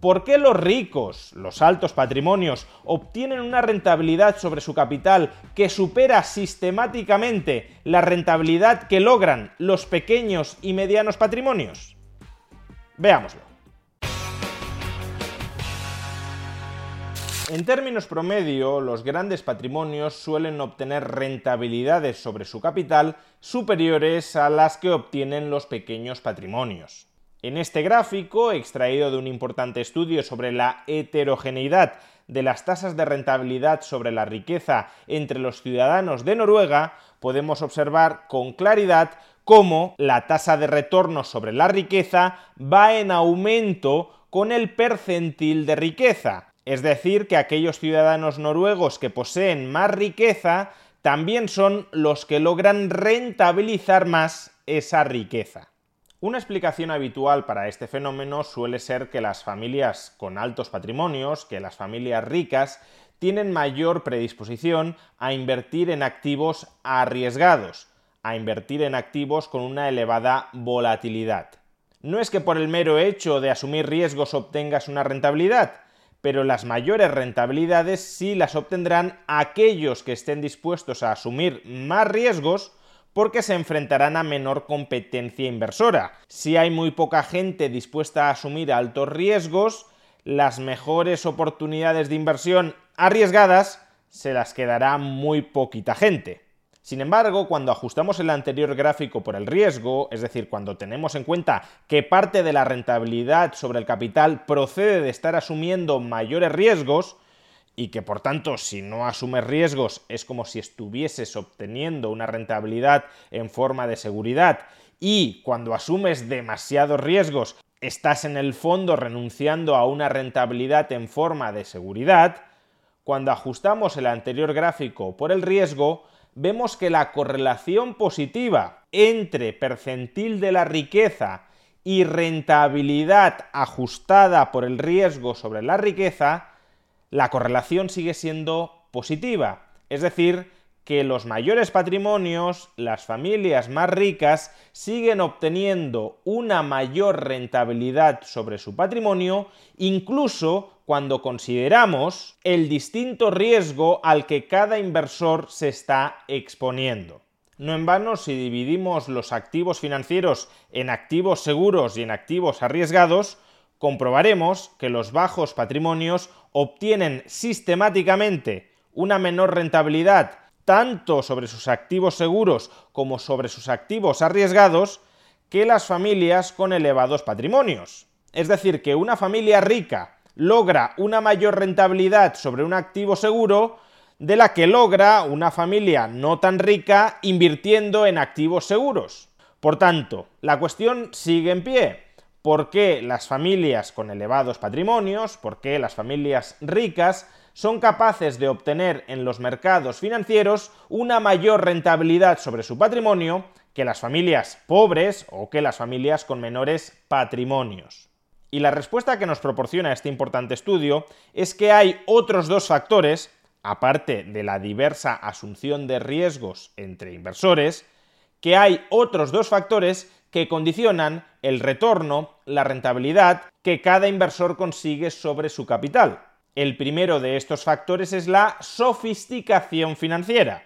¿Por qué los ricos, los altos patrimonios, obtienen una rentabilidad sobre su capital que supera sistemáticamente la rentabilidad que logran los pequeños y medianos patrimonios? Veámoslo. En términos promedio, los grandes patrimonios suelen obtener rentabilidades sobre su capital superiores a las que obtienen los pequeños patrimonios. En este gráfico, extraído de un importante estudio sobre la heterogeneidad de las tasas de rentabilidad sobre la riqueza entre los ciudadanos de Noruega, podemos observar con claridad cómo la tasa de retorno sobre la riqueza va en aumento con el percentil de riqueza. Es decir, que aquellos ciudadanos noruegos que poseen más riqueza también son los que logran rentabilizar más esa riqueza. Una explicación habitual para este fenómeno suele ser que las familias con altos patrimonios, que las familias ricas, tienen mayor predisposición a invertir en activos arriesgados, a invertir en activos con una elevada volatilidad. No es que por el mero hecho de asumir riesgos obtengas una rentabilidad, pero las mayores rentabilidades sí las obtendrán aquellos que estén dispuestos a asumir más riesgos porque se enfrentarán a menor competencia inversora. Si hay muy poca gente dispuesta a asumir altos riesgos, las mejores oportunidades de inversión arriesgadas se las quedará muy poquita gente. Sin embargo, cuando ajustamos el anterior gráfico por el riesgo, es decir, cuando tenemos en cuenta que parte de la rentabilidad sobre el capital procede de estar asumiendo mayores riesgos, y que por tanto si no asumes riesgos es como si estuvieses obteniendo una rentabilidad en forma de seguridad. Y cuando asumes demasiados riesgos estás en el fondo renunciando a una rentabilidad en forma de seguridad, cuando ajustamos el anterior gráfico por el riesgo, vemos que la correlación positiva entre percentil de la riqueza y rentabilidad ajustada por el riesgo sobre la riqueza la correlación sigue siendo positiva. Es decir, que los mayores patrimonios, las familias más ricas, siguen obteniendo una mayor rentabilidad sobre su patrimonio, incluso cuando consideramos el distinto riesgo al que cada inversor se está exponiendo. No en vano, si dividimos los activos financieros en activos seguros y en activos arriesgados, comprobaremos que los bajos patrimonios obtienen sistemáticamente una menor rentabilidad tanto sobre sus activos seguros como sobre sus activos arriesgados que las familias con elevados patrimonios. Es decir, que una familia rica logra una mayor rentabilidad sobre un activo seguro de la que logra una familia no tan rica invirtiendo en activos seguros. Por tanto, la cuestión sigue en pie por qué las familias con elevados patrimonios, por qué las familias ricas son capaces de obtener en los mercados financieros una mayor rentabilidad sobre su patrimonio que las familias pobres o que las familias con menores patrimonios. Y la respuesta que nos proporciona este importante estudio es que hay otros dos factores, aparte de la diversa asunción de riesgos entre inversores, que hay otros dos factores que condicionan el retorno, la rentabilidad que cada inversor consigue sobre su capital. El primero de estos factores es la sofisticación financiera.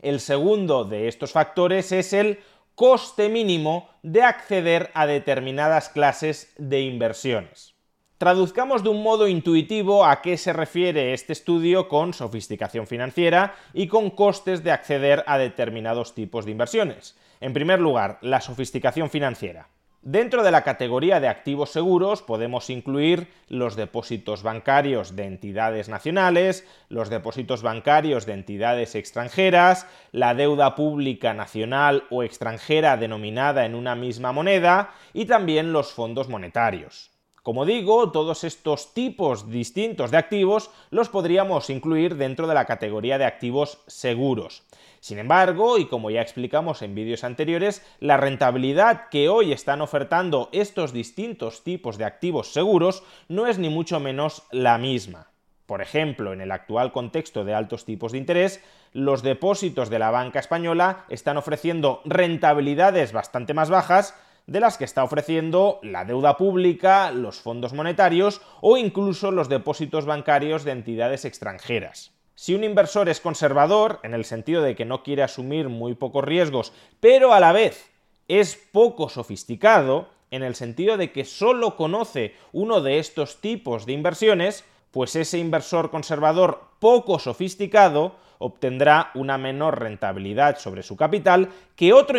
El segundo de estos factores es el coste mínimo de acceder a determinadas clases de inversiones. Traduzcamos de un modo intuitivo a qué se refiere este estudio con sofisticación financiera y con costes de acceder a determinados tipos de inversiones. En primer lugar, la sofisticación financiera. Dentro de la categoría de activos seguros podemos incluir los depósitos bancarios de entidades nacionales, los depósitos bancarios de entidades extranjeras, la deuda pública nacional o extranjera denominada en una misma moneda y también los fondos monetarios. Como digo, todos estos tipos distintos de activos los podríamos incluir dentro de la categoría de activos seguros. Sin embargo, y como ya explicamos en vídeos anteriores, la rentabilidad que hoy están ofertando estos distintos tipos de activos seguros no es ni mucho menos la misma. Por ejemplo, en el actual contexto de altos tipos de interés, los depósitos de la banca española están ofreciendo rentabilidades bastante más bajas de las que está ofreciendo la deuda pública, los fondos monetarios o incluso los depósitos bancarios de entidades extranjeras. Si un inversor es conservador, en el sentido de que no quiere asumir muy pocos riesgos, pero a la vez es poco sofisticado, en el sentido de que solo conoce uno de estos tipos de inversiones, pues ese inversor conservador poco sofisticado obtendrá una menor rentabilidad sobre su capital que otro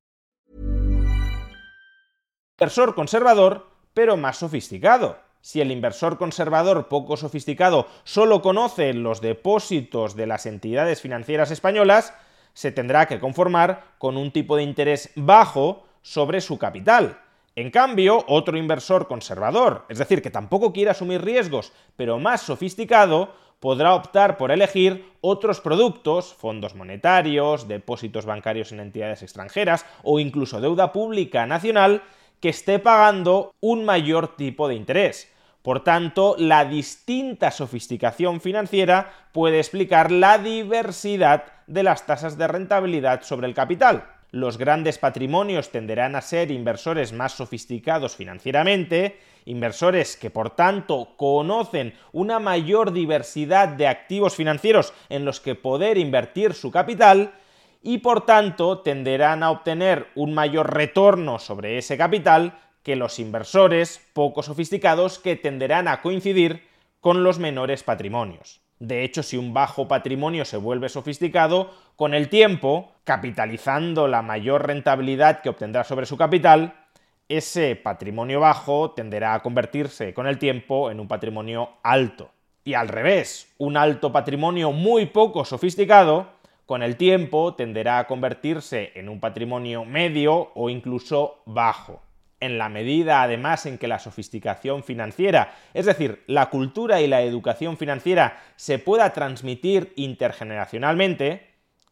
Inversor conservador, pero más sofisticado. Si el inversor conservador poco sofisticado solo conoce los depósitos de las entidades financieras españolas, se tendrá que conformar con un tipo de interés bajo sobre su capital. En cambio, otro inversor conservador, es decir, que tampoco quiere asumir riesgos, pero más sofisticado, podrá optar por elegir otros productos, fondos monetarios, depósitos bancarios en entidades extranjeras o incluso deuda pública nacional, que esté pagando un mayor tipo de interés. Por tanto, la distinta sofisticación financiera puede explicar la diversidad de las tasas de rentabilidad sobre el capital. Los grandes patrimonios tenderán a ser inversores más sofisticados financieramente, inversores que por tanto conocen una mayor diversidad de activos financieros en los que poder invertir su capital, y por tanto tenderán a obtener un mayor retorno sobre ese capital que los inversores poco sofisticados que tenderán a coincidir con los menores patrimonios. De hecho, si un bajo patrimonio se vuelve sofisticado, con el tiempo, capitalizando la mayor rentabilidad que obtendrá sobre su capital, ese patrimonio bajo tenderá a convertirse con el tiempo en un patrimonio alto. Y al revés, un alto patrimonio muy poco sofisticado con el tiempo tenderá a convertirse en un patrimonio medio o incluso bajo. En la medida, además, en que la sofisticación financiera, es decir, la cultura y la educación financiera, se pueda transmitir intergeneracionalmente,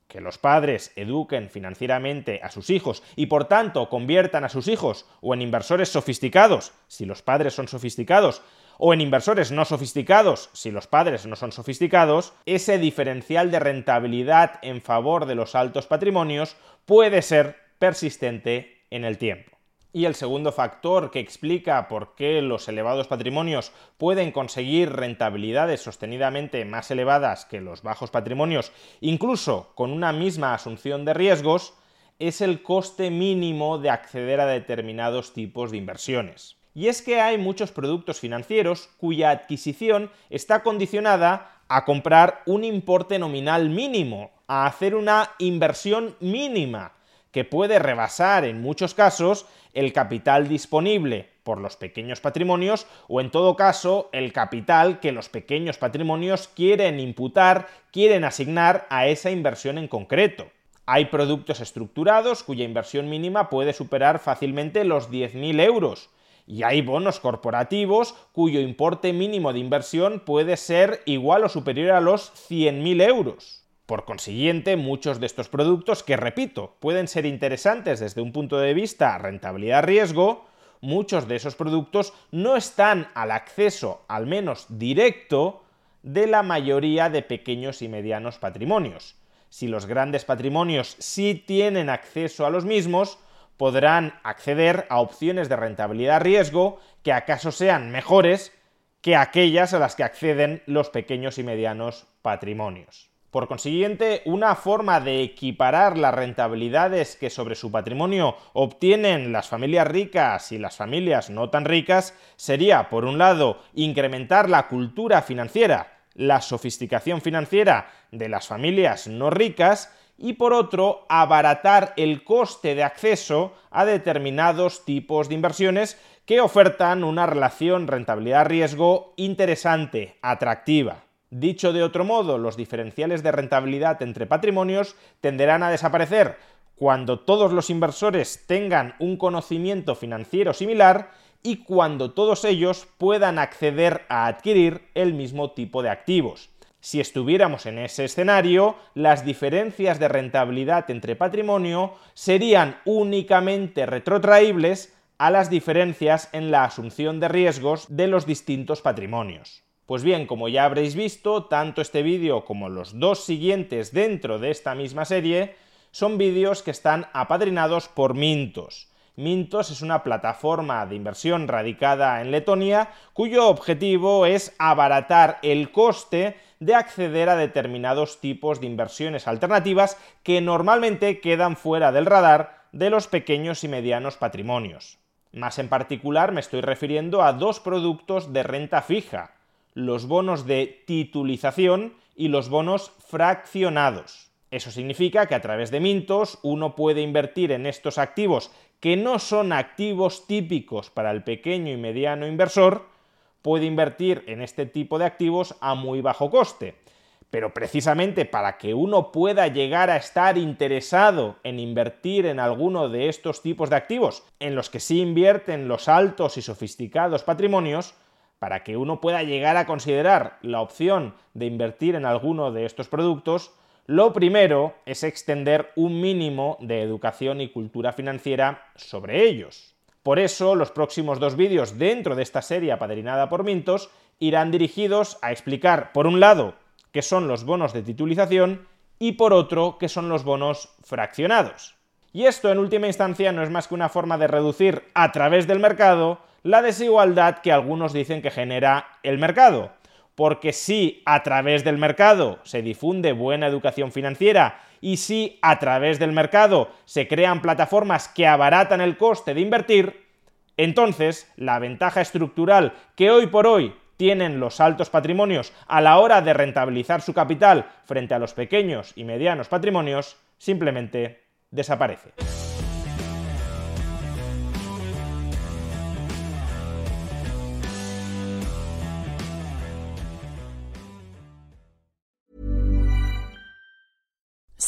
que los padres eduquen financieramente a sus hijos y por tanto conviertan a sus hijos o en inversores sofisticados, si los padres son sofisticados, o en inversores no sofisticados, si los padres no son sofisticados, ese diferencial de rentabilidad en favor de los altos patrimonios puede ser persistente en el tiempo. Y el segundo factor que explica por qué los elevados patrimonios pueden conseguir rentabilidades sostenidamente más elevadas que los bajos patrimonios, incluso con una misma asunción de riesgos, es el coste mínimo de acceder a determinados tipos de inversiones. Y es que hay muchos productos financieros cuya adquisición está condicionada a comprar un importe nominal mínimo, a hacer una inversión mínima, que puede rebasar en muchos casos el capital disponible por los pequeños patrimonios o en todo caso el capital que los pequeños patrimonios quieren imputar, quieren asignar a esa inversión en concreto. Hay productos estructurados cuya inversión mínima puede superar fácilmente los 10.000 euros, y hay bonos corporativos cuyo importe mínimo de inversión puede ser igual o superior a los 100.000 euros. Por consiguiente, muchos de estos productos, que repito, pueden ser interesantes desde un punto de vista rentabilidad-riesgo, muchos de esos productos no están al acceso, al menos directo, de la mayoría de pequeños y medianos patrimonios. Si los grandes patrimonios sí tienen acceso a los mismos, podrán acceder a opciones de rentabilidad-riesgo que acaso sean mejores que aquellas a las que acceden los pequeños y medianos patrimonios. Por consiguiente, una forma de equiparar las rentabilidades que sobre su patrimonio obtienen las familias ricas y las familias no tan ricas sería, por un lado, incrementar la cultura financiera, la sofisticación financiera de las familias no ricas y por otro, abaratar el coste de acceso a determinados tipos de inversiones que ofertan una relación rentabilidad-riesgo interesante, atractiva. Dicho de otro modo, los diferenciales de rentabilidad entre patrimonios tenderán a desaparecer cuando todos los inversores tengan un conocimiento financiero similar y cuando todos ellos puedan acceder a adquirir el mismo tipo de activos. Si estuviéramos en ese escenario, las diferencias de rentabilidad entre patrimonio serían únicamente retrotraíbles a las diferencias en la asunción de riesgos de los distintos patrimonios. Pues bien, como ya habréis visto, tanto este vídeo como los dos siguientes dentro de esta misma serie son vídeos que están apadrinados por Mintos. Mintos es una plataforma de inversión radicada en Letonia cuyo objetivo es abaratar el coste de acceder a determinados tipos de inversiones alternativas que normalmente quedan fuera del radar de los pequeños y medianos patrimonios. Más en particular me estoy refiriendo a dos productos de renta fija, los bonos de titulización y los bonos fraccionados. Eso significa que a través de Mintos uno puede invertir en estos activos que no son activos típicos para el pequeño y mediano inversor, puede invertir en este tipo de activos a muy bajo coste. Pero precisamente para que uno pueda llegar a estar interesado en invertir en alguno de estos tipos de activos, en los que sí invierten los altos y sofisticados patrimonios, para que uno pueda llegar a considerar la opción de invertir en alguno de estos productos, lo primero es extender un mínimo de educación y cultura financiera sobre ellos. Por eso, los próximos dos vídeos dentro de esta serie apadrinada por Mintos irán dirigidos a explicar, por un lado, qué son los bonos de titulización y por otro, qué son los bonos fraccionados. Y esto, en última instancia, no es más que una forma de reducir a través del mercado la desigualdad que algunos dicen que genera el mercado porque si a través del mercado se difunde buena educación financiera y si a través del mercado se crean plataformas que abaratan el coste de invertir, entonces la ventaja estructural que hoy por hoy tienen los altos patrimonios a la hora de rentabilizar su capital frente a los pequeños y medianos patrimonios simplemente desaparece.